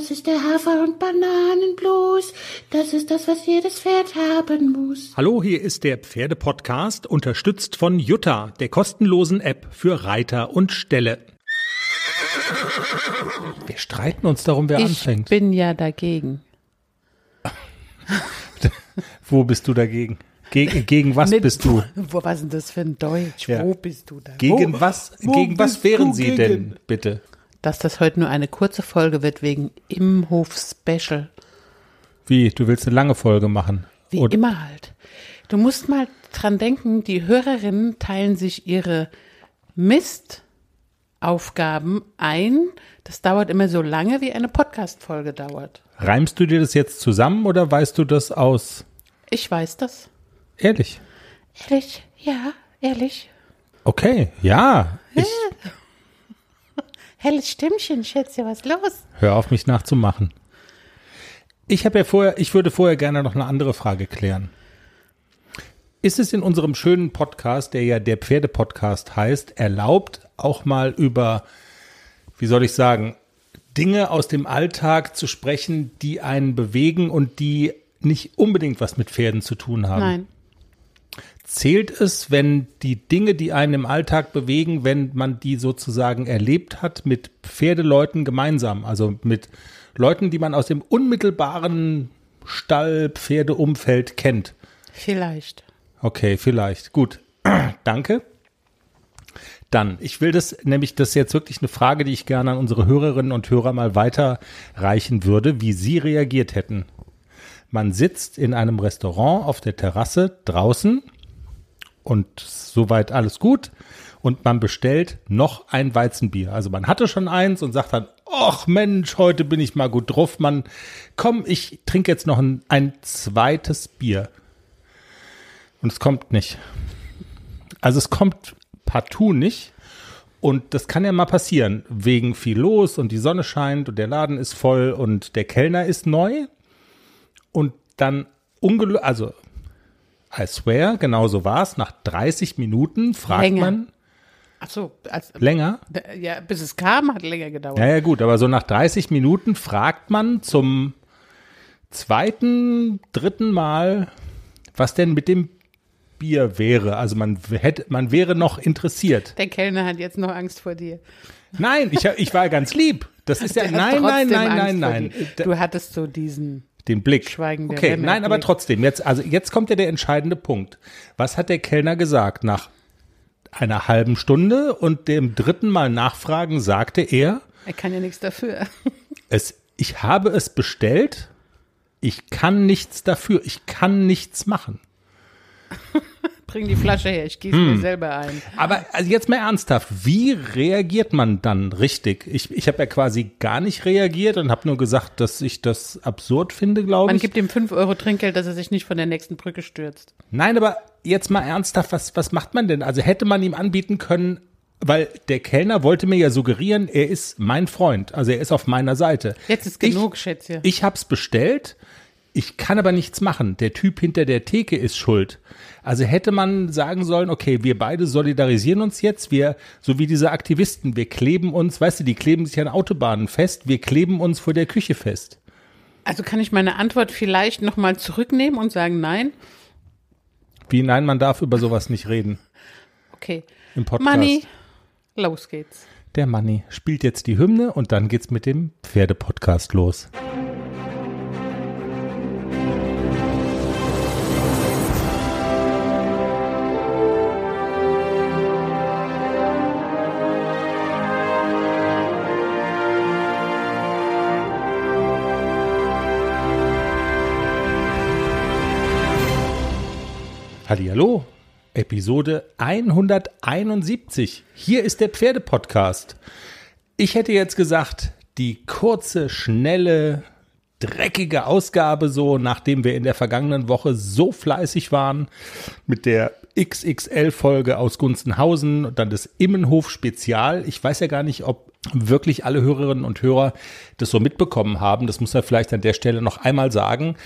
Das ist der Hafer- und Bananenblues. Das ist das, was jedes Pferd haben muss. Hallo, hier ist der Pferdepodcast, unterstützt von Jutta, der kostenlosen App für Reiter und Ställe. Wir streiten uns darum, wer ich anfängt. bin ja dagegen. Wo bist du dagegen? Gegen, gegen was Mit- bist du? Wo, was ist denn das für ein Deutsch? Ja. Wo bist du da? Gegen wo, was, wo gegen was wären Sie gegen? denn, bitte? Dass das heute nur eine kurze Folge wird wegen Imhof-Special. Wie, du willst eine lange Folge machen? Wie Oder- immer halt. Du musst mal dran denken, die Hörerinnen teilen sich ihre Mistaufgaben ein. Das dauert immer so lange, wie eine Podcast-Folge dauert. Reimst du dir das jetzt zusammen oder weißt du das aus? Ich weiß das. Ehrlich? Ehrlich? Ja, ehrlich. Okay, ja. Ich Helles Stimmchen, Schätze, was los? hör auf, mich nachzumachen. Ich habe ja vorher, ich würde vorher gerne noch eine andere Frage klären. Ist es in unserem schönen Podcast, der ja der Pferdepodcast heißt, erlaubt, auch mal über, wie soll ich sagen, Dinge aus dem Alltag zu sprechen, die einen bewegen und die nicht unbedingt was mit Pferden zu tun haben? Nein. Zählt es, wenn die Dinge, die einen im Alltag bewegen, wenn man die sozusagen erlebt hat mit Pferdeleuten gemeinsam, also mit Leuten, die man aus dem unmittelbaren Stall-Pferdeumfeld kennt? Vielleicht. Okay, vielleicht. Gut. Danke. Dann, ich will das, nämlich das ist jetzt wirklich eine Frage, die ich gerne an unsere Hörerinnen und Hörer mal weiterreichen würde, wie sie reagiert hätten. Man sitzt in einem Restaurant auf der Terrasse draußen und soweit alles gut und man bestellt noch ein Weizenbier. Also man hatte schon eins und sagt dann, ach Mensch, heute bin ich mal gut drauf, man, komm, ich trinke jetzt noch ein, ein zweites Bier. Und es kommt nicht. Also es kommt partout nicht. Und das kann ja mal passieren, wegen viel los und die Sonne scheint und der Laden ist voll und der Kellner ist neu. Und dann ungelöst, also I swear, genau so war es. Nach 30 Minuten fragt Länger. man Ach so, als, länger. ja, bis es kam, hat länger gedauert. Ja, ja, gut, aber so nach 30 Minuten fragt man zum zweiten, dritten Mal, was denn mit dem Bier wäre. Also man hätte, man wäre noch interessiert. Der Kellner hat jetzt noch Angst vor dir. Nein, ich, ich war ganz lieb. Das ist ja, nein, nein, nein, nein, nein. Du hattest so diesen. Den Blick. Schweigen der okay, Lämmer nein, aber Blick. trotzdem, jetzt, also jetzt kommt ja der entscheidende Punkt. Was hat der Kellner gesagt? Nach einer halben Stunde und dem dritten Mal nachfragen, sagte er, Er kann ja nichts dafür. es, ich habe es bestellt, ich kann nichts dafür, ich kann nichts machen. Bring die Flasche her, ich gieße Hm. mir selber ein. Aber also jetzt mal ernsthaft, wie reagiert man dann richtig? Ich, ich habe ja quasi gar nicht reagiert und habe nur gesagt, dass ich das absurd finde, glaube Man ich. gibt ihm 5 Euro Trinkgeld, dass er sich nicht von der nächsten Brücke stürzt. Nein, aber jetzt mal ernsthaft, was, was macht man denn? Also hätte man ihm anbieten können, weil der Kellner wollte mir ja suggerieren, er ist mein Freund, also er ist auf meiner Seite. Jetzt ist genug, Schätzchen. Ich, ich hab's bestellt, ich kann aber nichts machen. Der Typ hinter der Theke ist schuld. Also hätte man sagen sollen, okay, wir beide solidarisieren uns jetzt, wir, so wie diese Aktivisten, wir kleben uns, weißt du, die kleben sich an Autobahnen fest, wir kleben uns vor der Küche fest. Also kann ich meine Antwort vielleicht nochmal zurücknehmen und sagen nein? Wie nein, man darf über sowas nicht reden Okay. im Podcast. Money, los geht's. Der Manni spielt jetzt die Hymne und dann geht's mit dem Pferdepodcast los. Hallihallo, Episode 171. Hier ist der Pferdepodcast. Ich hätte jetzt gesagt, die kurze, schnelle, dreckige Ausgabe, so nachdem wir in der vergangenen Woche so fleißig waren mit der XXL-Folge aus Gunzenhausen und dann das Immenhof-Spezial. Ich weiß ja gar nicht, ob wirklich alle Hörerinnen und Hörer das so mitbekommen haben. Das muss er vielleicht an der Stelle noch einmal sagen.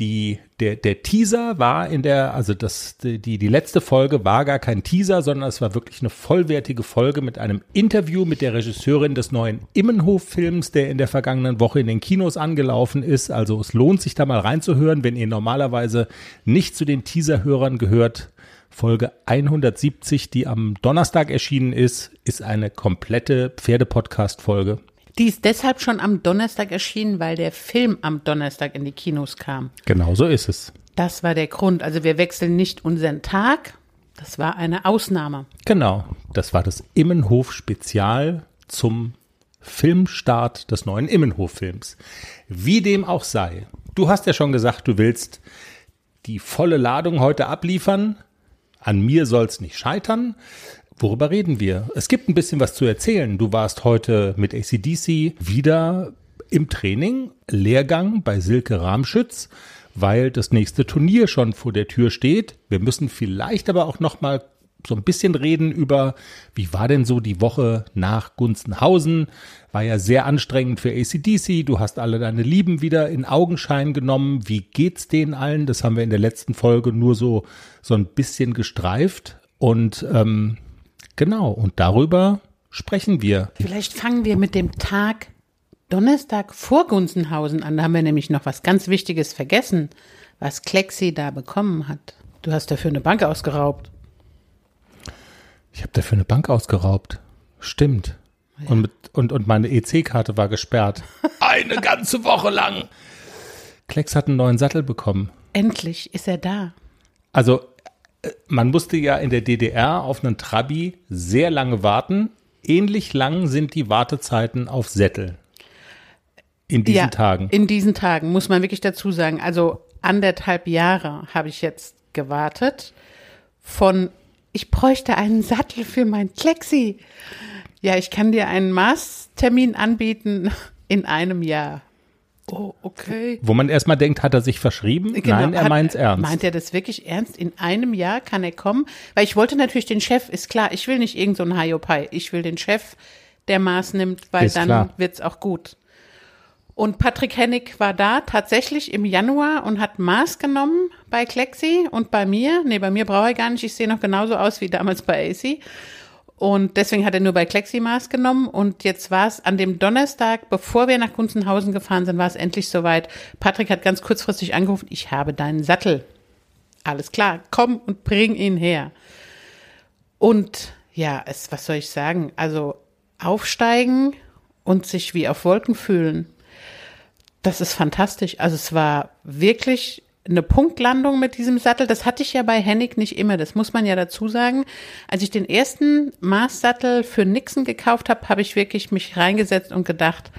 Die, der, der Teaser war in der, also das, die, die letzte Folge war gar kein Teaser, sondern es war wirklich eine vollwertige Folge mit einem Interview mit der Regisseurin des neuen Immenhof-Films, der in der vergangenen Woche in den Kinos angelaufen ist. Also es lohnt sich da mal reinzuhören, wenn ihr normalerweise nicht zu den Teaser-Hörern gehört. Folge 170, die am Donnerstag erschienen ist, ist eine komplette Pferdepodcast-Folge. Die ist deshalb schon am Donnerstag erschienen, weil der Film am Donnerstag in die Kinos kam. Genau so ist es. Das war der Grund. Also wir wechseln nicht unseren Tag. Das war eine Ausnahme. Genau. Das war das Immenhof-Spezial zum Filmstart des neuen Immenhof-Films. Wie dem auch sei. Du hast ja schon gesagt, du willst die volle Ladung heute abliefern. An mir soll es nicht scheitern. Worüber reden wir? Es gibt ein bisschen was zu erzählen. Du warst heute mit ACDC wieder im Training, Lehrgang bei Silke Ramschütz, weil das nächste Turnier schon vor der Tür steht. Wir müssen vielleicht aber auch noch mal so ein bisschen reden über, wie war denn so die Woche nach Gunzenhausen? War ja sehr anstrengend für ACDC. Du hast alle deine Lieben wieder in Augenschein genommen. Wie geht's denen allen? Das haben wir in der letzten Folge nur so, so ein bisschen gestreift. Und ähm, Genau, und darüber sprechen wir. Vielleicht fangen wir mit dem Tag Donnerstag vor Gunzenhausen an. Da haben wir nämlich noch was ganz Wichtiges vergessen, was Klexi da bekommen hat. Du hast dafür eine Bank ausgeraubt. Ich habe dafür eine Bank ausgeraubt. Stimmt. Ja. Und, mit, und, und meine EC-Karte war gesperrt. eine ganze Woche lang. Klecks hat einen neuen Sattel bekommen. Endlich ist er da. Also man musste ja in der DDR auf einen Trabi sehr lange warten. Ähnlich lang sind die Wartezeiten auf Sättel. In diesen ja, Tagen. In diesen Tagen, muss man wirklich dazu sagen. Also anderthalb Jahre habe ich jetzt gewartet. Von, ich bräuchte einen Sattel für mein Klexi. Ja, ich kann dir einen Maßtermin anbieten in einem Jahr. Oh, okay. Wo man erstmal denkt, hat er sich verschrieben? Genau, Nein, er meint es ernst. Meint er das wirklich ernst? In einem Jahr kann er kommen? Weil ich wollte natürlich den Chef, ist klar, ich will nicht irgendeinen so Hayopai. Ich will den Chef, der Maß nimmt, weil ist dann wird es auch gut. Und Patrick Hennig war da tatsächlich im Januar und hat Maß genommen bei Klexi und bei mir. Nee, bei mir brauche er gar nicht. Ich sehe noch genauso aus wie damals bei AC. Und deswegen hat er nur bei Kleximaß genommen. Und jetzt war es an dem Donnerstag, bevor wir nach Gunzenhausen gefahren sind, war es endlich soweit. Patrick hat ganz kurzfristig angerufen, ich habe deinen Sattel. Alles klar, komm und bring ihn her. Und ja, es, was soll ich sagen? Also aufsteigen und sich wie auf Wolken fühlen. Das ist fantastisch. Also es war wirklich eine Punktlandung mit diesem Sattel. Das hatte ich ja bei Hennig nicht immer. Das muss man ja dazu sagen. Als ich den ersten Maßsattel für Nixon gekauft habe, habe ich wirklich mich reingesetzt und gedacht,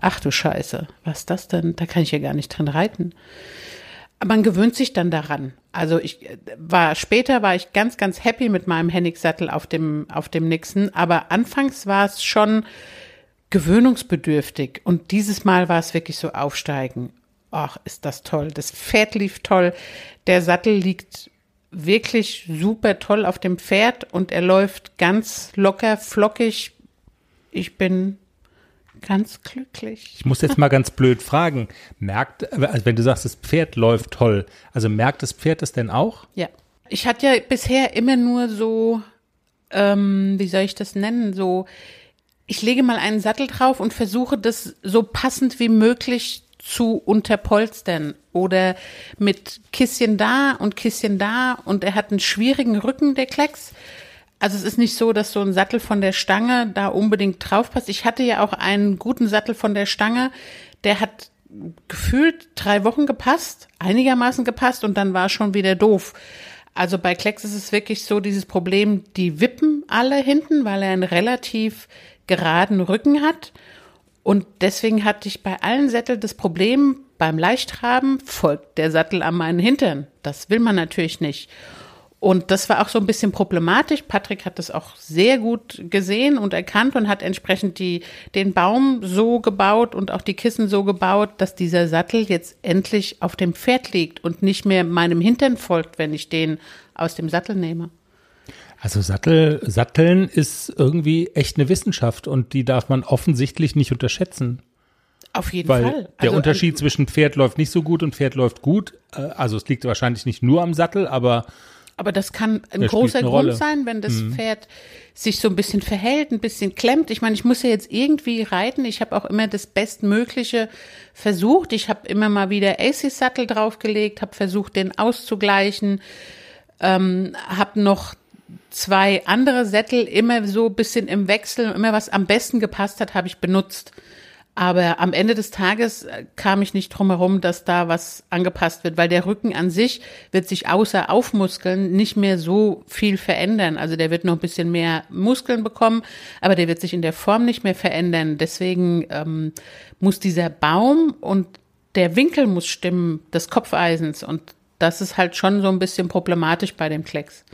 ach du Scheiße, was ist das denn? Da kann ich ja gar nicht dran reiten. Aber man gewöhnt sich dann daran. Also ich war später war ich ganz ganz happy mit meinem Hennig Sattel auf dem auf dem Nixon, aber anfangs war es schon gewöhnungsbedürftig und dieses Mal war es wirklich so aufsteigen ach, ist das toll. Das Pferd lief toll. Der Sattel liegt wirklich super toll auf dem Pferd und er läuft ganz locker, flockig. Ich bin ganz glücklich. Ich muss jetzt mal ganz blöd fragen. Merkt, also wenn du sagst, das Pferd läuft toll, also merkt das Pferd es denn auch? Ja. Ich hatte ja bisher immer nur so, ähm, wie soll ich das nennen, so, ich lege mal einen Sattel drauf und versuche das so passend wie möglich zu unterpolstern oder mit Kisschen da und Kisschen da und er hat einen schwierigen Rücken, der Klecks. Also es ist nicht so, dass so ein Sattel von der Stange da unbedingt drauf passt. Ich hatte ja auch einen guten Sattel von der Stange, der hat gefühlt drei Wochen gepasst, einigermaßen gepasst und dann war schon wieder doof. Also bei Klecks ist es wirklich so dieses Problem, die wippen alle hinten, weil er einen relativ geraden Rücken hat und deswegen hatte ich bei allen Sätteln das Problem, beim Leichttraben folgt der Sattel an meinen Hintern. Das will man natürlich nicht. Und das war auch so ein bisschen problematisch. Patrick hat das auch sehr gut gesehen und erkannt und hat entsprechend die, den Baum so gebaut und auch die Kissen so gebaut, dass dieser Sattel jetzt endlich auf dem Pferd liegt und nicht mehr meinem Hintern folgt, wenn ich den aus dem Sattel nehme. Also Sattel, Satteln ist irgendwie echt eine Wissenschaft und die darf man offensichtlich nicht unterschätzen. Auf jeden Weil Fall. der Unterschied zwischen Pferd läuft nicht so gut und Pferd läuft gut. äh, Also es liegt wahrscheinlich nicht nur am Sattel, aber Aber das kann ein großer Grund Rolle. Mhm. sein, wenn das Pferd sich so ein bisschen verhält, ein bisschen klemmt. Ich meine, ich muss ja jetzt irgendwie reiten. Ich habe auch immer das Bestmögliche versucht. Ich habe immer mal wieder Aces-Sattel draufgelegt, habe versucht, den auszugleichen, ähm, habe noch zwei andere Sättel immer so ein bisschen im Wechsel, immer was am besten gepasst hat, habe ich benutzt. Aber am Ende des Tages äh, kam ich nicht drum herum, dass da was angepasst wird, weil der Rücken an sich wird sich außer Aufmuskeln nicht mehr so viel verändern. Also der wird noch ein bisschen mehr Muskeln bekommen, aber der wird sich in der Form nicht mehr verändern. Deswegen ähm, muss dieser Baum und der Winkel muss stimmen des Kopfeisens und das ist halt schon so ein bisschen problematisch bei dem Klecks.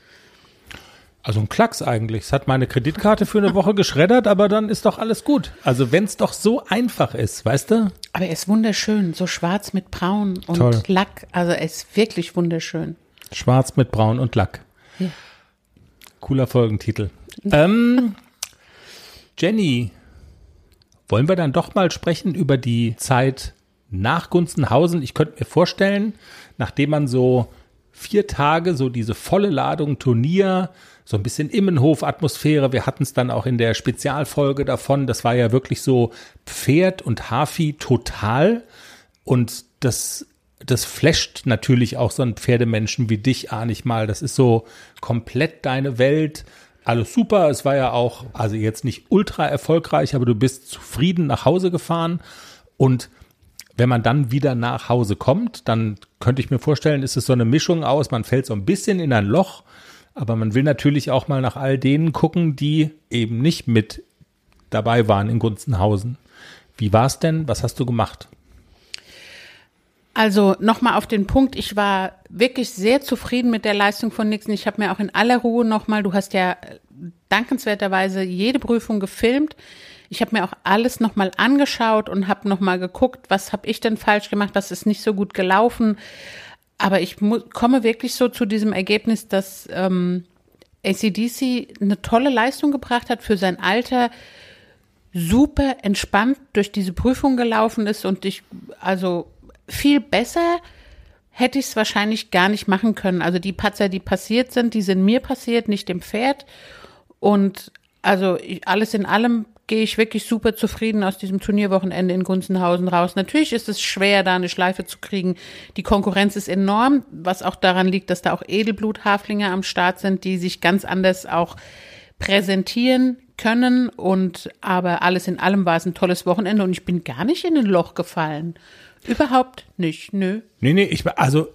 Also ein Klacks eigentlich. Es hat meine Kreditkarte für eine Woche geschreddert, aber dann ist doch alles gut. Also wenn es doch so einfach ist, weißt du? Aber er ist wunderschön, so schwarz mit braun und Toll. Lack. Also er ist wirklich wunderschön. Schwarz mit Braun und Lack. Ja. Cooler Folgentitel. Ähm, Jenny, wollen wir dann doch mal sprechen über die Zeit nach Gunzenhausen? Ich könnte mir vorstellen, nachdem man so vier Tage so diese volle Ladung Turnier, so ein bisschen Immenhof-Atmosphäre, wir hatten es dann auch in der Spezialfolge davon, das war ja wirklich so Pferd und Hafi total und das das flasht natürlich auch so einen Pferdemenschen wie dich, ah nicht mal. Das ist so komplett deine Welt. Alles super. Es war ja auch, also jetzt nicht ultra erfolgreich, aber du bist zufrieden nach Hause gefahren. Und wenn man dann wieder nach Hause kommt, dann könnte ich mir vorstellen, ist es so eine Mischung aus, man fällt so ein bisschen in ein Loch, aber man will natürlich auch mal nach all denen gucken, die eben nicht mit dabei waren in Gunzenhausen. Wie war es denn? Was hast du gemacht? Also nochmal auf den Punkt, ich war wirklich sehr zufrieden mit der Leistung von Nixon. Ich habe mir auch in aller Ruhe nochmal, du hast ja äh, dankenswerterweise jede Prüfung gefilmt. Ich habe mir auch alles nochmal angeschaut und habe nochmal geguckt, was habe ich denn falsch gemacht, was ist nicht so gut gelaufen. Aber ich komme wirklich so zu diesem Ergebnis, dass ähm, ACDC eine tolle Leistung gebracht hat für sein Alter, super entspannt durch diese Prüfung gelaufen ist und ich, also viel besser hätte ich es wahrscheinlich gar nicht machen können. Also die Patzer, die passiert sind, die sind mir passiert, nicht dem Pferd. Und also alles in allem gehe ich wirklich super zufrieden aus diesem Turnierwochenende in Gunzenhausen raus. Natürlich ist es schwer, da eine Schleife zu kriegen. Die Konkurrenz ist enorm, was auch daran liegt, dass da auch Edelbluthaflinge am Start sind, die sich ganz anders auch präsentieren können. Und aber alles in allem war es ein tolles Wochenende und ich bin gar nicht in ein Loch gefallen. Überhaupt nicht, nö. Nee, nee, ich, also,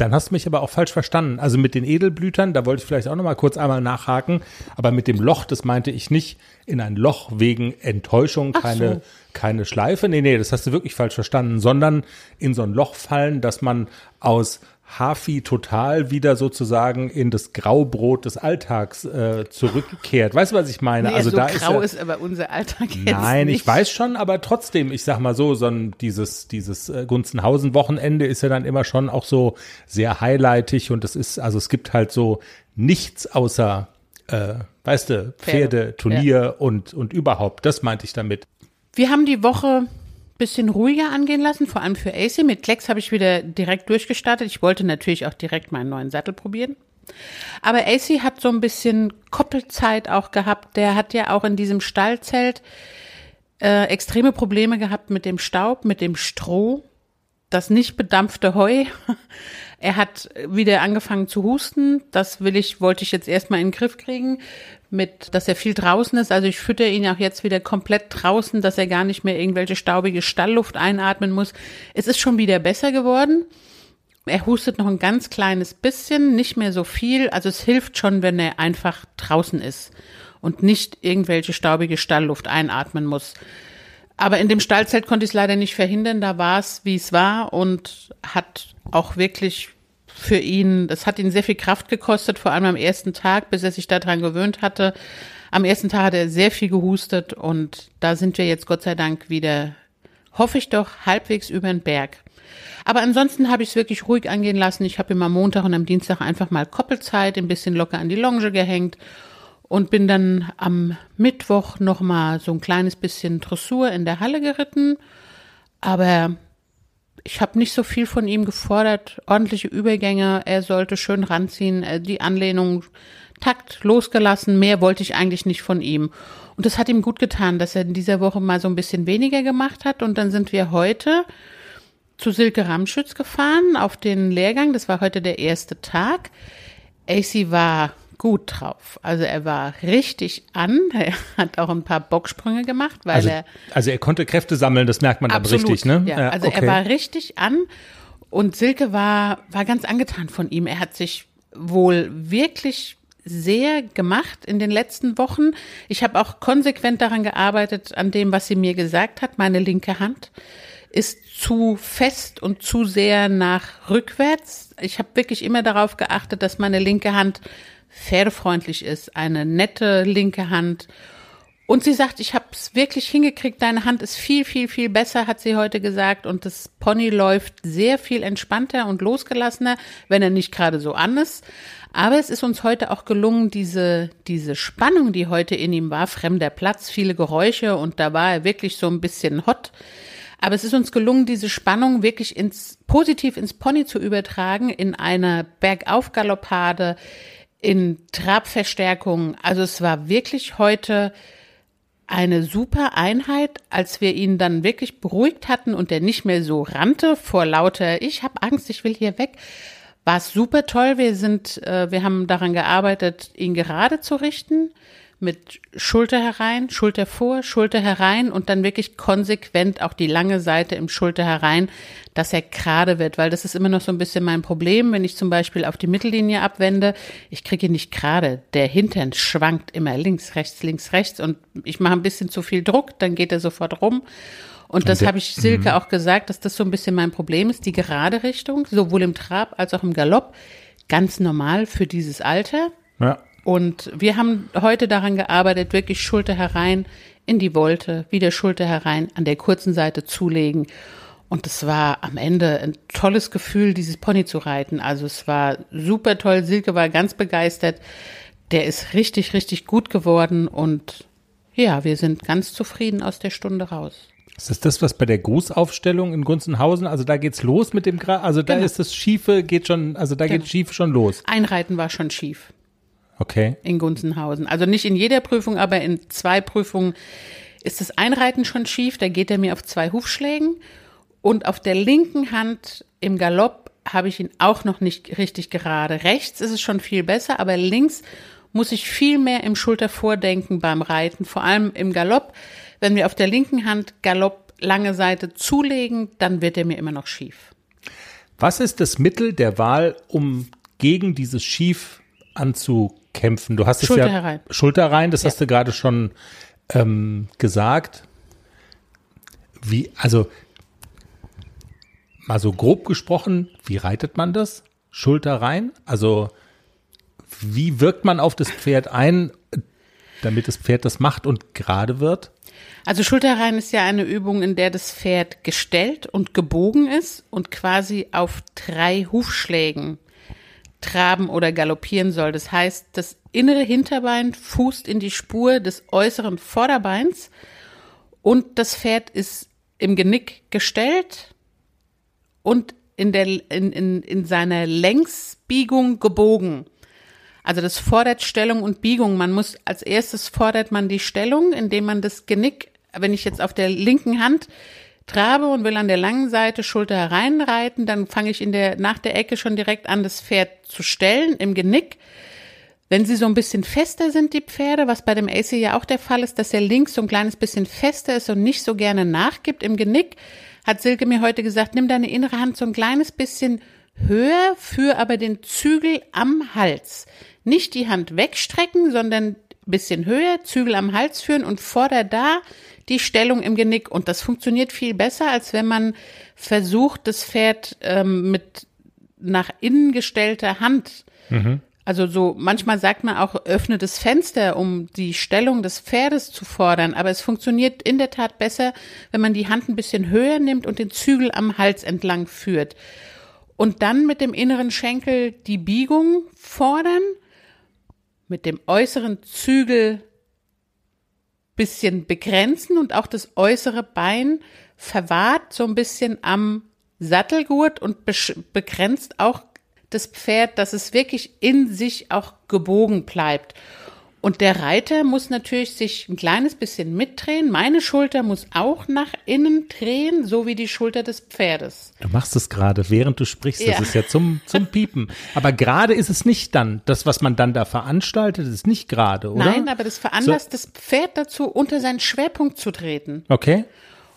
dann hast du mich aber auch falsch verstanden. Also mit den Edelblütern, da wollte ich vielleicht auch noch mal kurz einmal nachhaken, aber mit dem Loch, das meinte ich nicht in ein Loch wegen Enttäuschung, Ach keine, so. keine Schleife. Nee, nee, das hast du wirklich falsch verstanden, sondern in so ein Loch fallen, dass man aus Hafi total wieder sozusagen in das Graubrot des Alltags äh, zurückkehrt. Weißt du, was ich meine? Nee, also so da grau ist, ist, aber unser Alltag jetzt Nein, nicht. ich weiß schon, aber trotzdem, ich sag mal so, so ein, dieses, dieses äh, Gunzenhausen-Wochenende ist ja dann immer schon auch so sehr highlightig und es ist, also es gibt halt so nichts außer, äh, weißt du, Pferde, Pferde, Turnier und, und überhaupt. Das meinte ich damit. Wir haben die Woche bisschen ruhiger angehen lassen, vor allem für AC. Mit Klecks habe ich wieder direkt durchgestartet. Ich wollte natürlich auch direkt meinen neuen Sattel probieren. Aber AC hat so ein bisschen Koppelzeit auch gehabt. Der hat ja auch in diesem Stallzelt äh, extreme Probleme gehabt mit dem Staub, mit dem Stroh, das nicht bedampfte Heu. Er hat wieder angefangen zu husten. Das will ich, wollte ich jetzt erstmal in den Griff kriegen, mit, dass er viel draußen ist. Also ich fütter ihn auch jetzt wieder komplett draußen, dass er gar nicht mehr irgendwelche staubige Stallluft einatmen muss. Es ist schon wieder besser geworden. Er hustet noch ein ganz kleines bisschen, nicht mehr so viel. Also es hilft schon, wenn er einfach draußen ist und nicht irgendwelche staubige Stallluft einatmen muss. Aber in dem Stallzelt konnte ich es leider nicht verhindern. Da war es, wie es war und hat auch wirklich für ihn, das hat ihn sehr viel Kraft gekostet, vor allem am ersten Tag, bis er sich daran gewöhnt hatte. Am ersten Tag hat er sehr viel gehustet und da sind wir jetzt Gott sei Dank wieder, hoffe ich doch, halbwegs über den Berg. Aber ansonsten habe ich es wirklich ruhig angehen lassen. Ich habe ihm am Montag und am Dienstag einfach mal Koppelzeit, ein bisschen locker an die Longe gehängt und bin dann am Mittwoch noch mal so ein kleines bisschen Dressur in der Halle geritten. Aber ich habe nicht so viel von ihm gefordert. Ordentliche Übergänge, er sollte schön ranziehen, äh, die Anlehnung Takt losgelassen. Mehr wollte ich eigentlich nicht von ihm. Und das hat ihm gut getan, dass er in dieser Woche mal so ein bisschen weniger gemacht hat. Und dann sind wir heute zu Silke Ramschütz gefahren auf den Lehrgang. Das war heute der erste Tag. AC war gut drauf. Also er war richtig an. Er hat auch ein paar Bocksprünge gemacht, weil also, er. Also er konnte Kräfte sammeln, das merkt man absolut, aber richtig, ne? Ja, also okay. er war richtig an und Silke war, war ganz angetan von ihm. Er hat sich wohl wirklich sehr gemacht in den letzten Wochen. Ich habe auch konsequent daran gearbeitet, an dem, was sie mir gesagt hat. Meine linke Hand ist zu fest und zu sehr nach rückwärts. Ich habe wirklich immer darauf geachtet, dass meine linke Hand pferdefreundlich ist, eine nette linke Hand. Und sie sagt, ich habe es wirklich hingekriegt, deine Hand ist viel, viel, viel besser, hat sie heute gesagt. Und das Pony läuft sehr viel entspannter und losgelassener, wenn er nicht gerade so an ist. Aber es ist uns heute auch gelungen, diese, diese Spannung, die heute in ihm war, fremder Platz, viele Geräusche und da war er wirklich so ein bisschen hot. Aber es ist uns gelungen, diese Spannung wirklich ins, positiv ins Pony zu übertragen, in eine Bergaufgaloppade, in Trabverstärkung. Also es war wirklich heute eine super Einheit, als wir ihn dann wirklich beruhigt hatten und er nicht mehr so rannte vor lauter, ich habe Angst, ich will hier weg. War es super toll. Wir sind, äh, wir haben daran gearbeitet, ihn gerade zu richten mit Schulter herein, Schulter vor, Schulter herein und dann wirklich konsequent auch die lange Seite im Schulter herein, dass er gerade wird, weil das ist immer noch so ein bisschen mein Problem, wenn ich zum Beispiel auf die Mittellinie abwende, ich kriege ihn nicht gerade, der Hintern schwankt immer links, rechts, links, rechts und ich mache ein bisschen zu viel Druck, dann geht er sofort rum. Und das habe ich Silke mhm. auch gesagt, dass das so ein bisschen mein Problem ist, die gerade Richtung, sowohl im Trab als auch im Galopp, ganz normal für dieses Alter. Ja. Und wir haben heute daran gearbeitet, wirklich Schulter herein in die Wolte, wieder Schulter herein an der kurzen Seite zulegen. Und es war am Ende ein tolles Gefühl, dieses Pony zu reiten. Also es war super toll. Silke war ganz begeistert. Der ist richtig, richtig gut geworden. Und ja, wir sind ganz zufrieden aus der Stunde raus. Ist das das, was bei der Grußaufstellung in Gunzenhausen, also da geht's los mit dem Gra also da genau. ist das Schiefe, geht schon, also da genau. geht Schief schon los. Einreiten war schon schief. Okay. In Gunzenhausen. Also nicht in jeder Prüfung, aber in zwei Prüfungen ist das Einreiten schon schief. Da geht er mir auf zwei Hufschlägen. Und auf der linken Hand im Galopp habe ich ihn auch noch nicht richtig gerade. Rechts ist es schon viel besser, aber links muss ich viel mehr im Schultervordenken beim Reiten, vor allem im Galopp. Wenn wir auf der linken Hand Galopp lange Seite zulegen, dann wird er mir immer noch schief. Was ist das Mittel der Wahl, um gegen dieses Schief anzu kämpfen. Du hast es Schulter ja herein. Schulter rein, das ja. hast du gerade schon ähm, gesagt. Wie, also mal so grob gesprochen, wie reitet man das? Schulter rein? Also wie wirkt man auf das Pferd ein, damit das Pferd das macht und gerade wird? Also Schulterrein ist ja eine Übung, in der das Pferd gestellt und gebogen ist und quasi auf drei Hufschlägen traben oder galoppieren soll. Das heißt, das innere Hinterbein fußt in die Spur des äußeren Vorderbeins und das Pferd ist im Genick gestellt und in, der, in, in, in seiner Längsbiegung gebogen. Also das fordert Stellung und Biegung. Man muss als erstes fordert man die Stellung, indem man das Genick, wenn ich jetzt auf der linken Hand trabe und will an der langen Seite Schulter hereinreiten, dann fange ich in der, nach der Ecke schon direkt an, das Pferd zu stellen im Genick. Wenn sie so ein bisschen fester sind, die Pferde, was bei dem AC ja auch der Fall ist, dass er links so ein kleines bisschen fester ist und nicht so gerne nachgibt im Genick, hat Silke mir heute gesagt, nimm deine innere Hand so ein kleines bisschen höher, für aber den Zügel am Hals. Nicht die Hand wegstrecken, sondern bisschen höher, Zügel am Hals führen und forder da die Stellung im Genick. Und das funktioniert viel besser, als wenn man versucht, das Pferd ähm, mit nach innen gestellter Hand. Mhm. Also so, manchmal sagt man auch, öffne das Fenster, um die Stellung des Pferdes zu fordern. Aber es funktioniert in der Tat besser, wenn man die Hand ein bisschen höher nimmt und den Zügel am Hals entlang führt. Und dann mit dem inneren Schenkel die Biegung fordern, mit dem äußeren Zügel bisschen begrenzen und auch das äußere Bein verwahrt so ein bisschen am Sattelgurt und begrenzt auch das Pferd, dass es wirklich in sich auch gebogen bleibt. Und der Reiter muss natürlich sich ein kleines bisschen mitdrehen. Meine Schulter muss auch nach innen drehen, so wie die Schulter des Pferdes. Du machst es gerade, während du sprichst. Ja. Das ist ja zum, zum Piepen. Aber gerade ist es nicht dann. Das, was man dann da veranstaltet, ist nicht gerade, oder? Nein, aber das veranlasst so. das Pferd dazu, unter seinen Schwerpunkt zu treten. Okay.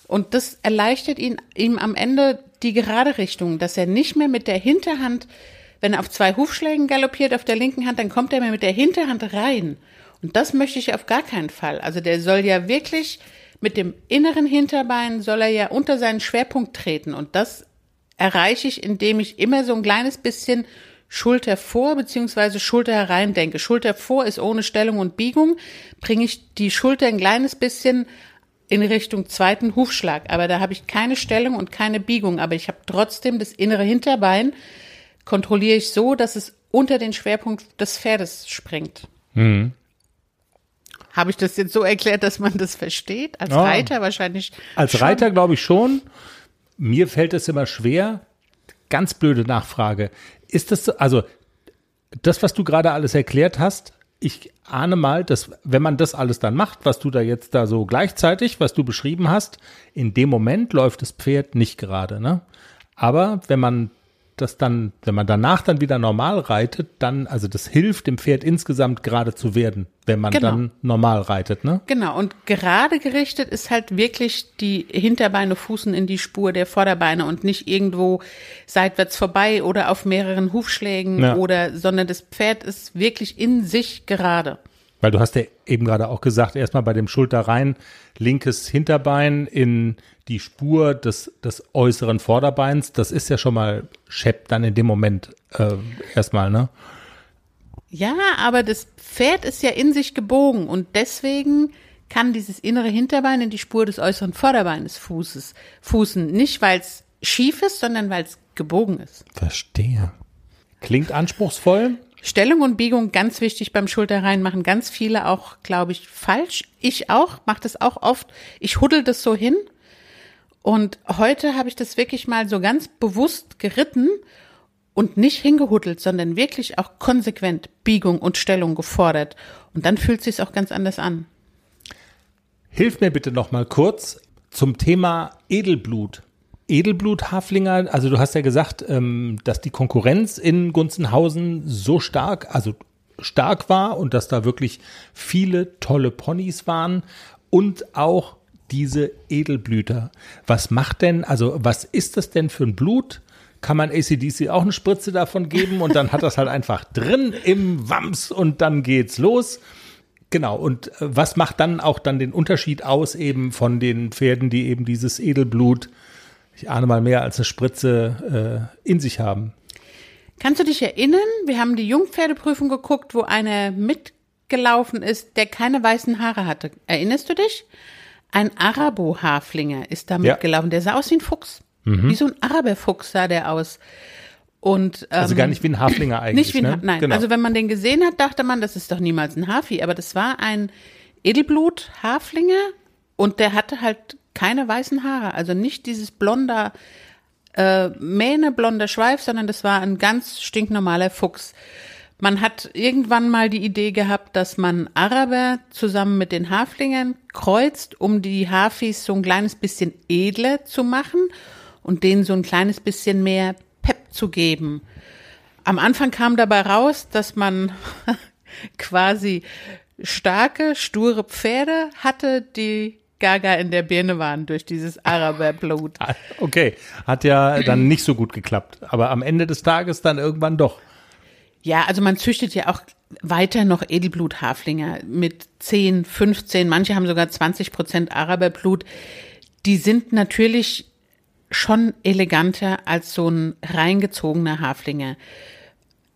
Und das erleichtert ihn, ihm am Ende die gerade Richtung, dass er nicht mehr mit der Hinterhand, wenn er auf zwei Hufschlägen galoppiert auf der linken Hand, dann kommt er mehr mit der Hinterhand rein. Und das möchte ich auf gar keinen Fall. Also der soll ja wirklich mit dem inneren Hinterbein soll er ja unter seinen Schwerpunkt treten. Und das erreiche ich, indem ich immer so ein kleines bisschen Schulter vor beziehungsweise Schulter herein denke. Schulter vor ist ohne Stellung und Biegung, bringe ich die Schulter ein kleines bisschen in Richtung zweiten Hufschlag. Aber da habe ich keine Stellung und keine Biegung. Aber ich habe trotzdem das innere Hinterbein, kontrolliere ich so, dass es unter den Schwerpunkt des Pferdes springt. Mhm. Habe ich das jetzt so erklärt, dass man das versteht? Als oh. Reiter wahrscheinlich. Als schon. Reiter glaube ich schon. Mir fällt es immer schwer. Ganz blöde Nachfrage. Ist das so, also das, was du gerade alles erklärt hast, ich ahne mal, dass wenn man das alles dann macht, was du da jetzt da so gleichzeitig, was du beschrieben hast, in dem Moment läuft das Pferd nicht gerade, ne? Aber wenn man das dann, wenn man danach dann wieder normal reitet, dann, also das hilft dem Pferd insgesamt gerade zu werden, wenn man genau. dann normal reitet, ne? Genau, und gerade gerichtet ist halt wirklich die Hinterbeine fußen in die Spur der Vorderbeine und nicht irgendwo seitwärts vorbei oder auf mehreren Hufschlägen ja. oder, sondern das Pferd ist wirklich in sich gerade. Weil du hast ja eben gerade auch gesagt, erstmal bei dem Schulterrein, linkes Hinterbein in die Spur des, des äußeren Vorderbeins. Das ist ja schon mal Schepp dann in dem Moment äh, erstmal, ne? Ja, aber das Pferd ist ja in sich gebogen und deswegen kann dieses innere Hinterbein in die Spur des äußeren Vorderbeines Fußes, fußen. Nicht, weil es schief ist, sondern weil es gebogen ist. Verstehe. Klingt anspruchsvoll. Stellung und Biegung ganz wichtig beim Schulterrein machen ganz viele auch, glaube ich, falsch. Ich auch, mache das auch oft. Ich huddel das so hin. Und heute habe ich das wirklich mal so ganz bewusst geritten und nicht hingehuddelt, sondern wirklich auch konsequent Biegung und Stellung gefordert. Und dann fühlt sich auch ganz anders an. Hilf mir bitte noch mal kurz zum Thema Edelblut. Edelblut-Haflinger, also du hast ja gesagt, ähm, dass die Konkurrenz in Gunzenhausen so stark, also stark war und dass da wirklich viele tolle Ponys waren und auch diese Edelblüter. Was macht denn, also was ist das denn für ein Blut? Kann man ACDC auch eine Spritze davon geben und dann hat das halt einfach drin im Wams und dann geht's los. Genau, und äh, was macht dann auch dann den Unterschied aus eben von den Pferden, die eben dieses Edelblut ich ahne mal mehr als eine Spritze äh, in sich haben. Kannst du dich erinnern? Wir haben die Jungpferdeprüfung geguckt, wo einer mitgelaufen ist, der keine weißen Haare hatte. Erinnerst du dich? Ein Arabo-Haflinger ist da mitgelaufen. Ja. Der sah aus wie ein Fuchs. Mhm. Wie so ein Araberfuchs sah der aus. Und, ähm, also gar nicht wie ein Haflinger eigentlich. Nicht wie ein, ne? nein. Genau. Also wenn man den gesehen hat, dachte man, das ist doch niemals ein Hafi. Aber das war ein Edelblut-Haflinger und der hatte halt keine weißen Haare, also nicht dieses blonder, äh, Mähne, blonder Schweif, sondern das war ein ganz stinknormaler Fuchs. Man hat irgendwann mal die Idee gehabt, dass man Araber zusammen mit den Haflingern kreuzt, um die Hafis so ein kleines bisschen edler zu machen und denen so ein kleines bisschen mehr Pep zu geben. Am Anfang kam dabei raus, dass man quasi starke, sture Pferde hatte, die gaga in der Birne waren durch dieses Araberblut. Ah, okay, hat ja dann nicht so gut geklappt, aber am Ende des Tages dann irgendwann doch. Ja, also man züchtet ja auch weiter noch Edelblut-Haflinger mit 10, 15, manche haben sogar 20 Prozent Araberblut. Die sind natürlich schon eleganter als so ein reingezogener Haflinger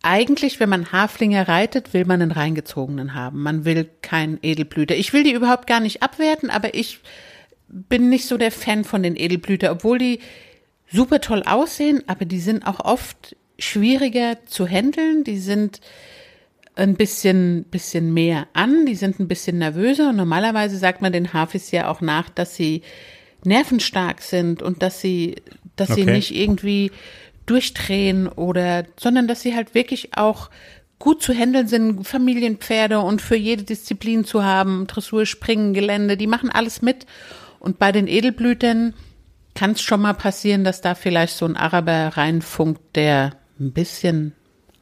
eigentlich, wenn man Haflinger reitet, will man einen reingezogenen haben. Man will keinen Edelblüter. Ich will die überhaupt gar nicht abwerten, aber ich bin nicht so der Fan von den Edelblüter, obwohl die super toll aussehen, aber die sind auch oft schwieriger zu handeln. Die sind ein bisschen, bisschen mehr an, die sind ein bisschen nervöser und normalerweise sagt man den Hafis ja auch nach, dass sie nervenstark sind und dass sie, dass okay. sie nicht irgendwie durchdrehen oder, sondern dass sie halt wirklich auch gut zu handeln sind, Familienpferde und für jede Disziplin zu haben, Dressur, Springen, Gelände, die machen alles mit. Und bei den Edelblütern kann es schon mal passieren, dass da vielleicht so ein Araber reinfunkt, der ein bisschen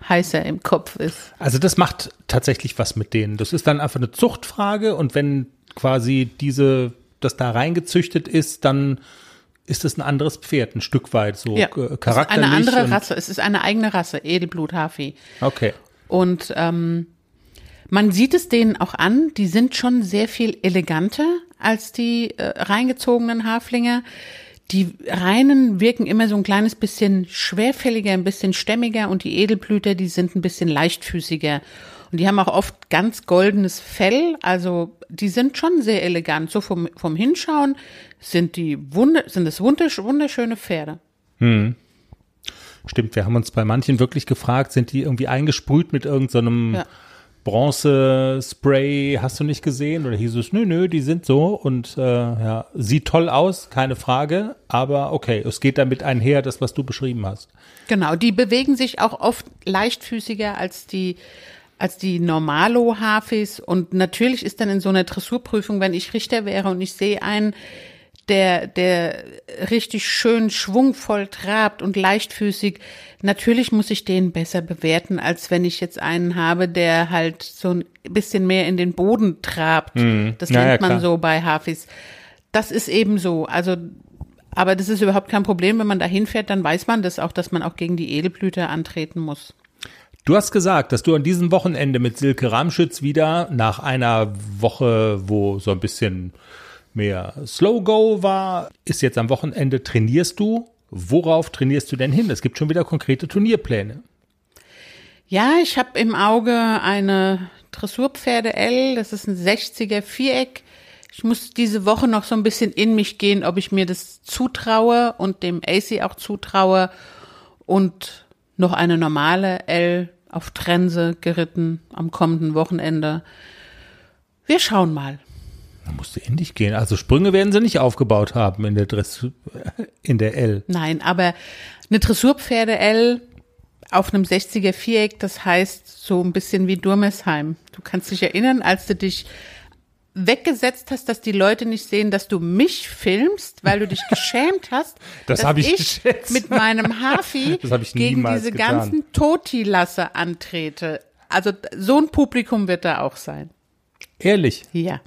heißer im Kopf ist. Also das macht tatsächlich was mit denen. Das ist dann einfach eine Zuchtfrage und wenn quasi diese, das da reingezüchtet ist, dann ist es ein anderes Pferd, ein Stück weit so ja, charakterlich. eine andere Rasse, es ist eine eigene Rasse, Edelblut-Hafi. Okay. Und ähm, man sieht es denen auch an, die sind schon sehr viel eleganter als die äh, reingezogenen Haflinge. Die Reinen wirken immer so ein kleines bisschen schwerfälliger, ein bisschen stämmiger und die Edelblüter, die sind ein bisschen leichtfüßiger. Und die haben auch oft ganz goldenes Fell, also die sind schon sehr elegant. So vom, vom Hinschauen sind die wunder, sind es wunderschöne Pferde. Hm. Stimmt, wir haben uns bei manchen wirklich gefragt, sind die irgendwie eingesprüht mit irgendeinem so ja. Bronze-Spray, hast du nicht gesehen? Oder hieß es, nö, nö, die sind so und äh, ja, sieht toll aus, keine Frage, aber okay, es geht damit einher, das, was du beschrieben hast. Genau, die bewegen sich auch oft leichtfüßiger als die als die Normalo-Hafis und natürlich ist dann in so einer Dressurprüfung, wenn ich Richter wäre und ich sehe einen, der, der richtig schön schwungvoll trabt und leichtfüßig. Natürlich muss ich den besser bewerten, als wenn ich jetzt einen habe, der halt so ein bisschen mehr in den Boden trabt. Mhm. Das nennt ja, man so bei Hafis. Das ist eben so. Also, aber das ist überhaupt kein Problem. Wenn man da hinfährt, dann weiß man das auch, dass man auch gegen die Edelblüte antreten muss. Du hast gesagt, dass du an diesem Wochenende mit Silke Ramschütz wieder nach einer Woche, wo so ein bisschen mehr Slow Go war, ist jetzt am Wochenende, trainierst du. Worauf trainierst du denn hin? Es gibt schon wieder konkrete Turnierpläne. Ja, ich habe im Auge eine Dressurpferde L, das ist ein 60er Viereck. Ich muss diese Woche noch so ein bisschen in mich gehen, ob ich mir das zutraue und dem AC auch zutraue und noch eine normale L auf Trense geritten am kommenden Wochenende. Wir schauen mal. Da musst du in dich gehen. Also Sprünge werden sie nicht aufgebaut haben in der Dressur, in der L. Nein, aber eine Dressurpferde L auf einem 60er Viereck, das heißt so ein bisschen wie Durmesheim. Du kannst dich erinnern, als du dich weggesetzt hast, dass die Leute nicht sehen, dass du mich filmst, weil du dich geschämt hast, das dass ich, ich mit meinem Hafi gegen diese getan. ganzen Toti-Lasse antrete. Also so ein Publikum wird da auch sein. Ehrlich? Ja.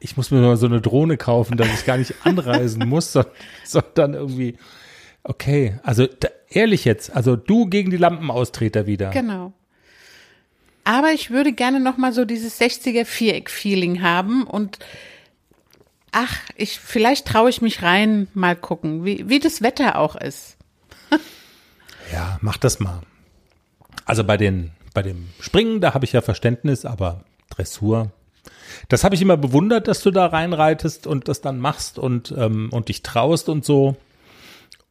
Ich muss mir mal so eine Drohne kaufen, dass ich gar nicht anreisen muss, sondern irgendwie. Okay, also da, ehrlich jetzt, also du gegen die Lampenaustreter wieder. Genau. Aber ich würde gerne noch mal so dieses 60er Viereck-Feeling haben und ach, ich vielleicht traue ich mich rein, mal gucken, wie, wie das Wetter auch ist. ja, mach das mal. Also bei den bei dem Springen, da habe ich ja Verständnis, aber Dressur, das habe ich immer bewundert, dass du da reinreitest und das dann machst und, ähm, und dich traust und so.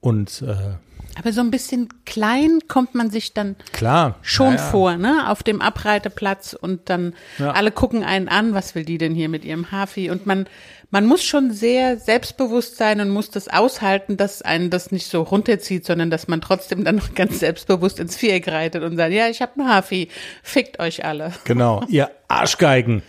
Und äh, aber so ein bisschen klein kommt man sich dann klar schon ja, ja. vor, ne? Auf dem Abreiteplatz und dann ja. alle gucken einen an, was will die denn hier mit ihrem Hafi? Und man, man muss schon sehr selbstbewusst sein und muss das aushalten, dass einen das nicht so runterzieht, sondern dass man trotzdem dann noch ganz selbstbewusst ins Viereck reitet und sagt, ja, ich habe einen Hafi, fickt euch alle. Genau, ihr Arschgeigen.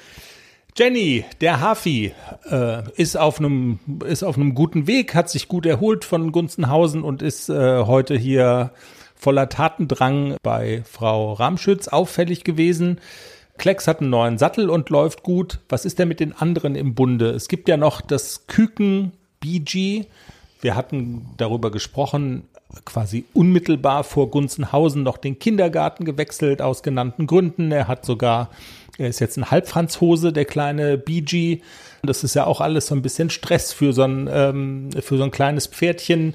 Jenny, der Hafi, äh, ist auf einem ist auf einem guten Weg, hat sich gut erholt von Gunzenhausen und ist äh, heute hier voller Tatendrang bei Frau Ramschütz auffällig gewesen. Klecks hat einen neuen Sattel und läuft gut. Was ist denn mit den anderen im Bunde? Es gibt ja noch das Küken BG. Wir hatten darüber gesprochen, quasi unmittelbar vor Gunzenhausen noch den Kindergarten gewechselt aus genannten Gründen. Er hat sogar er ist jetzt ein Halbfranzhose, der kleine BG. Das ist ja auch alles so ein bisschen Stress für so ein, ähm, für so ein kleines Pferdchen.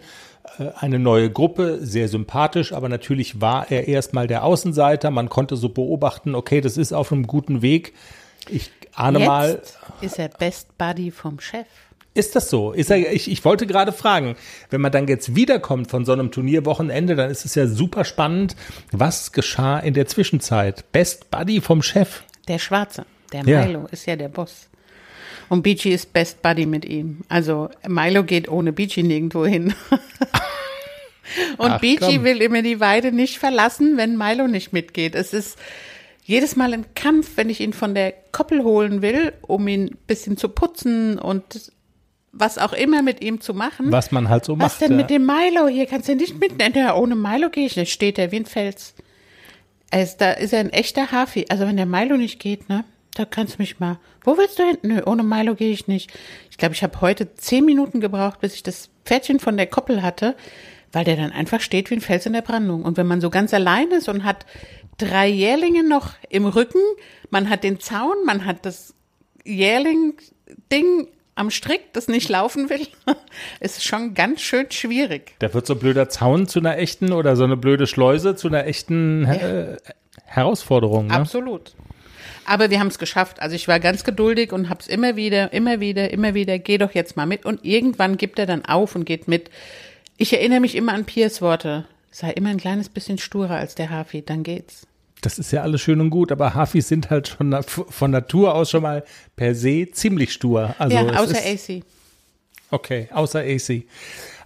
Äh, eine neue Gruppe, sehr sympathisch, aber natürlich war er erstmal der Außenseiter. Man konnte so beobachten, okay, das ist auf einem guten Weg. Ich ahne Jetzt mal. Ist er Best Buddy vom Chef? Ist das so? Ist er, ich, ich wollte gerade fragen, wenn man dann jetzt wiederkommt von so einem Turnierwochenende, dann ist es ja super spannend. Was geschah in der Zwischenzeit? Best Buddy vom Chef. Der Schwarze, der Milo, ja. ist ja der Boss. Und Beachy ist Best Buddy mit ihm. Also Milo geht ohne Beachy nirgendwo hin. Und Ach, Beachy will immer die Weide nicht verlassen, wenn Milo nicht mitgeht. Es ist jedes Mal ein Kampf, wenn ich ihn von der Koppel holen will, um ihn ein bisschen zu putzen und was auch immer mit ihm zu machen. Was man halt so macht. Was denn ja. mit dem Milo? Hier kannst du nicht mitnehmen. Ohne Milo gehe ich nicht. Steht er wie ein Fels. Also, da ist er ein echter Hafi. Also wenn der Milo nicht geht, ne? Da kannst du mich mal. Wo willst du hin? Nö, ohne Milo gehe ich nicht. Ich glaube, ich habe heute zehn Minuten gebraucht, bis ich das Pferdchen von der Koppel hatte, weil der dann einfach steht wie ein Fels in der Brandung. Und wenn man so ganz allein ist und hat drei Jährlinge noch im Rücken, man hat den Zaun, man hat das Jährling-Ding am Strick, das nicht laufen will, ist schon ganz schön schwierig. Da wird so ein blöder Zaun zu einer echten oder so eine blöde Schleuse zu einer echten äh, Herausforderung. Ne? Absolut. Aber wir haben es geschafft. Also ich war ganz geduldig und habe es immer wieder, immer wieder, immer wieder, geh doch jetzt mal mit. Und irgendwann gibt er dann auf und geht mit. Ich erinnere mich immer an Piers Worte. Sei immer ein kleines bisschen sturer als der Hafi, dann geht's. Das ist ja alles schön und gut, aber Hafis sind halt schon von Natur aus schon mal per se ziemlich stur. Also ja, außer AC. Okay, außer AC.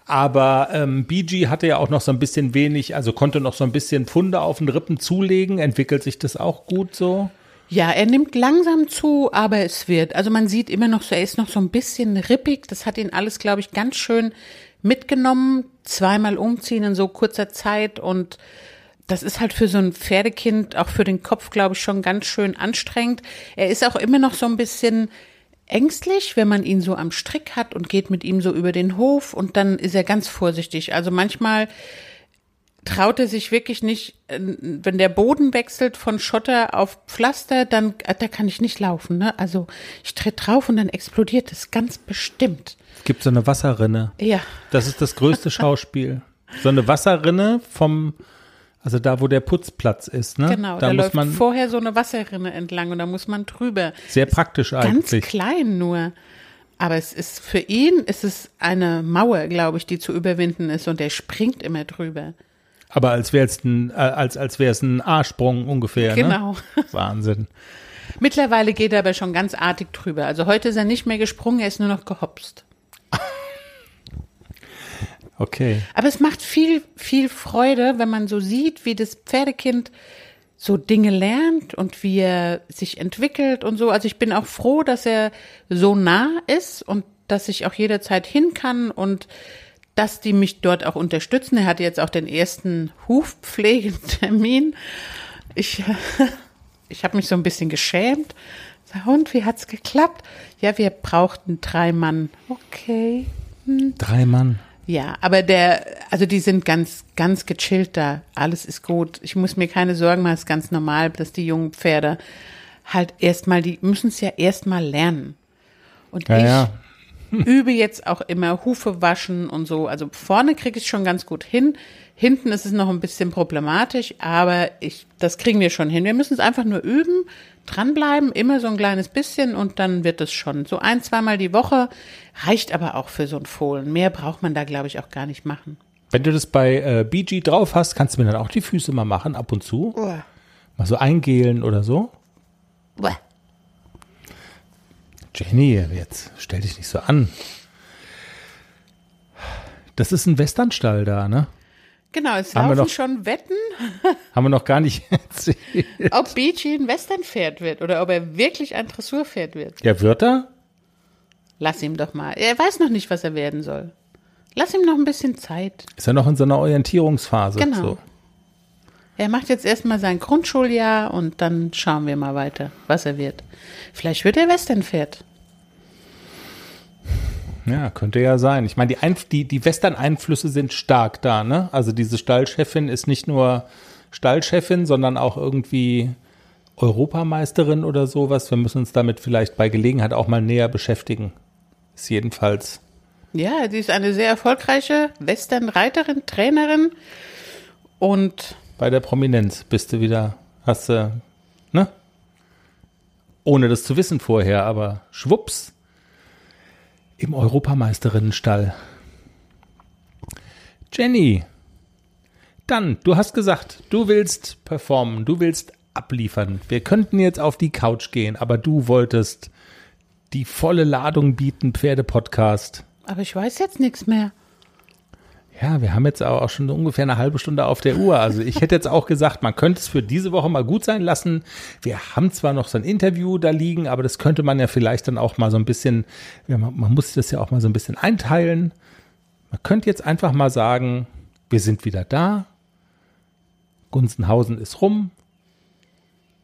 Aber ähm, BG hatte ja auch noch so ein bisschen wenig, also konnte noch so ein bisschen Funde auf den Rippen zulegen. Entwickelt sich das auch gut so? Ja, er nimmt langsam zu, aber es wird. Also man sieht immer noch so, er ist noch so ein bisschen rippig. Das hat ihn alles, glaube ich, ganz schön mitgenommen. Zweimal umziehen in so kurzer Zeit und das ist halt für so ein Pferdekind, auch für den Kopf, glaube ich, schon ganz schön anstrengend. Er ist auch immer noch so ein bisschen ängstlich, wenn man ihn so am Strick hat und geht mit ihm so über den Hof und dann ist er ganz vorsichtig. Also manchmal traut er sich wirklich nicht, äh, wenn der Boden wechselt von Schotter auf Pflaster, dann äh, da kann ich nicht laufen. Ne? Also ich tritt drauf und dann explodiert es ganz bestimmt. Es gibt so eine Wasserrinne. Ja. Das ist das größte Schauspiel. so eine Wasserrinne vom also da, wo der Putzplatz ist, ne? Genau, da, da läuft man vorher so eine Wasserrinne entlang und da muss man drüber. Sehr praktisch eigentlich. Ganz klein nur. Aber es ist für ihn ist es eine Mauer, glaube ich, die zu überwinden ist und der springt immer drüber. Aber als wäre es ein, äh, als, als wäre es ein A-Sprung ungefähr. Ne? Genau. Ne? Wahnsinn. Mittlerweile geht er aber schon ganz artig drüber. Also heute ist er nicht mehr gesprungen, er ist nur noch gehopst. Okay. Aber es macht viel, viel Freude, wenn man so sieht, wie das Pferdekind so Dinge lernt und wie er sich entwickelt und so. Also ich bin auch froh, dass er so nah ist und dass ich auch jederzeit hin kann und dass die mich dort auch unterstützen. Er hatte jetzt auch den ersten Hufpflegetermin. Ich, ich habe mich so ein bisschen geschämt. Und wie hat's geklappt? Ja, wir brauchten drei Mann. Okay. Hm. Drei Mann. Ja, aber der, also die sind ganz, ganz gechillt da. Alles ist gut. Ich muss mir keine Sorgen machen. Es ist ganz normal, dass die jungen Pferde halt erstmal, die müssen es ja erstmal lernen. Und ja, ich ja. Übe jetzt auch immer Hufe waschen und so. Also vorne kriege ich schon ganz gut hin. Hinten ist es noch ein bisschen problematisch, aber ich, das kriegen wir schon hin. Wir müssen es einfach nur üben, dranbleiben, immer so ein kleines bisschen und dann wird es schon. So ein, zweimal die Woche reicht aber auch für so ein Fohlen. Mehr braucht man da, glaube ich, auch gar nicht machen. Wenn du das bei äh, BG drauf hast, kannst du mir dann auch die Füße mal machen, ab und zu. Uah. Mal so eingehlen oder so. Uah. Jenny, jetzt stell dich nicht so an. Das ist ein Westernstall da, ne? Genau, es Haben wir laufen noch- schon Wetten, Haben wir noch gar nicht erzählt. ob Beachy ein Westernpferd wird oder ob er wirklich ein Dressurpferd wird. Ja, wird er? Lass ihm doch mal. Er weiß noch nicht, was er werden soll. Lass ihm noch ein bisschen Zeit. Ist er noch in so einer Orientierungsphase? Genau. So. Er macht jetzt erstmal sein Grundschuljahr und dann schauen wir mal weiter, was er wird. Vielleicht wird er Westernpferd. Ja, könnte ja sein. Ich meine, die, Einf die, die Western-Einflüsse sind stark da, ne? Also diese Stallchefin ist nicht nur Stallchefin, sondern auch irgendwie Europameisterin oder sowas. Wir müssen uns damit vielleicht bei Gelegenheit auch mal näher beschäftigen. Ist jedenfalls. Ja, sie ist eine sehr erfolgreiche Westernreiterin, Trainerin und Bei der Prominenz bist du wieder, hast du, ne? Ohne das zu wissen vorher, aber schwupps. Im Europameisterinnenstall. Jenny, dann, du hast gesagt, du willst performen, du willst abliefern. Wir könnten jetzt auf die Couch gehen, aber du wolltest die volle Ladung bieten, Pferdepodcast. Aber ich weiß jetzt nichts mehr. Ja, wir haben jetzt auch schon ungefähr eine halbe Stunde auf der Uhr. Also ich hätte jetzt auch gesagt, man könnte es für diese Woche mal gut sein lassen. Wir haben zwar noch so ein Interview da liegen, aber das könnte man ja vielleicht dann auch mal so ein bisschen, man, man muss das ja auch mal so ein bisschen einteilen. Man könnte jetzt einfach mal sagen, wir sind wieder da. Gunzenhausen ist rum.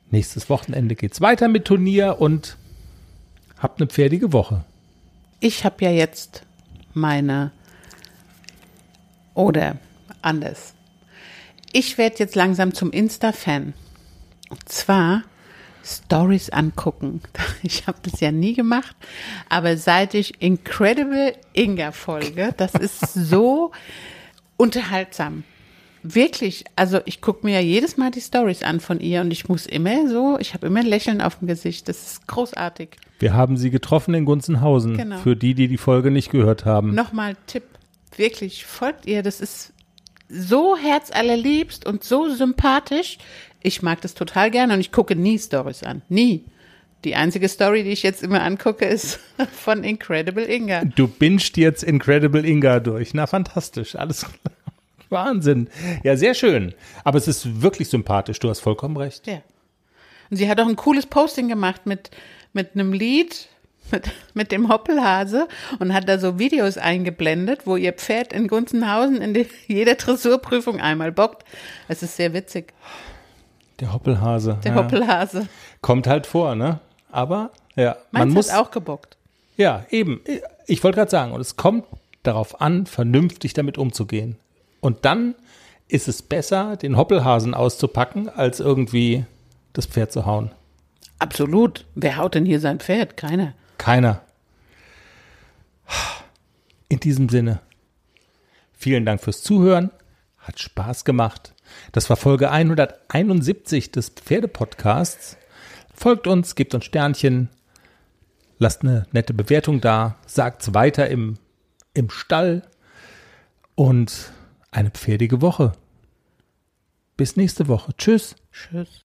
Nächstes Wochenende geht's weiter mit Turnier und habt eine pferdige Woche. Ich habe ja jetzt meine oder anders. Ich werde jetzt langsam zum Insta-Fan. Und zwar Stories angucken. Ich habe das ja nie gemacht, aber seit ich Incredible Inga folge, das ist so unterhaltsam. Wirklich, also ich gucke mir ja jedes Mal die Stories an von ihr und ich muss immer so, ich habe immer ein Lächeln auf dem Gesicht. Das ist großartig. Wir haben sie getroffen in Gunzenhausen. Genau. Für die, die die Folge nicht gehört haben. Nochmal Tipp wirklich, folgt ihr. Das ist so herzallerliebst und so sympathisch. Ich mag das total gerne und ich gucke nie Stories an. Nie. Die einzige Story, die ich jetzt immer angucke, ist von Incredible Inga. Du bingst jetzt Incredible Inga durch. Na, fantastisch. Alles Wahnsinn. Ja, sehr schön. Aber es ist wirklich sympathisch. Du hast vollkommen recht. Ja. Und sie hat auch ein cooles Posting gemacht mit, mit einem Lied mit, mit dem Hoppelhase und hat da so Videos eingeblendet, wo ihr Pferd in Gunzenhausen in die, jeder Dressurprüfung einmal bockt. Es ist sehr witzig. Der Hoppelhase. Der ja. Hoppelhase. Kommt halt vor, ne? Aber, ja. Meins man muss auch gebockt. Ja, eben. Ich wollte gerade sagen, und es kommt darauf an, vernünftig damit umzugehen. Und dann ist es besser, den Hoppelhasen auszupacken, als irgendwie das Pferd zu hauen. Absolut. Wer haut denn hier sein Pferd? Keiner. Keiner. In diesem Sinne, vielen Dank fürs Zuhören. Hat Spaß gemacht. Das war Folge 171 des Pferdepodcasts. Folgt uns, gebt uns Sternchen, lasst eine nette Bewertung da, sagt's weiter im, im Stall und eine pferdige Woche. Bis nächste Woche. Tschüss. Tschüss.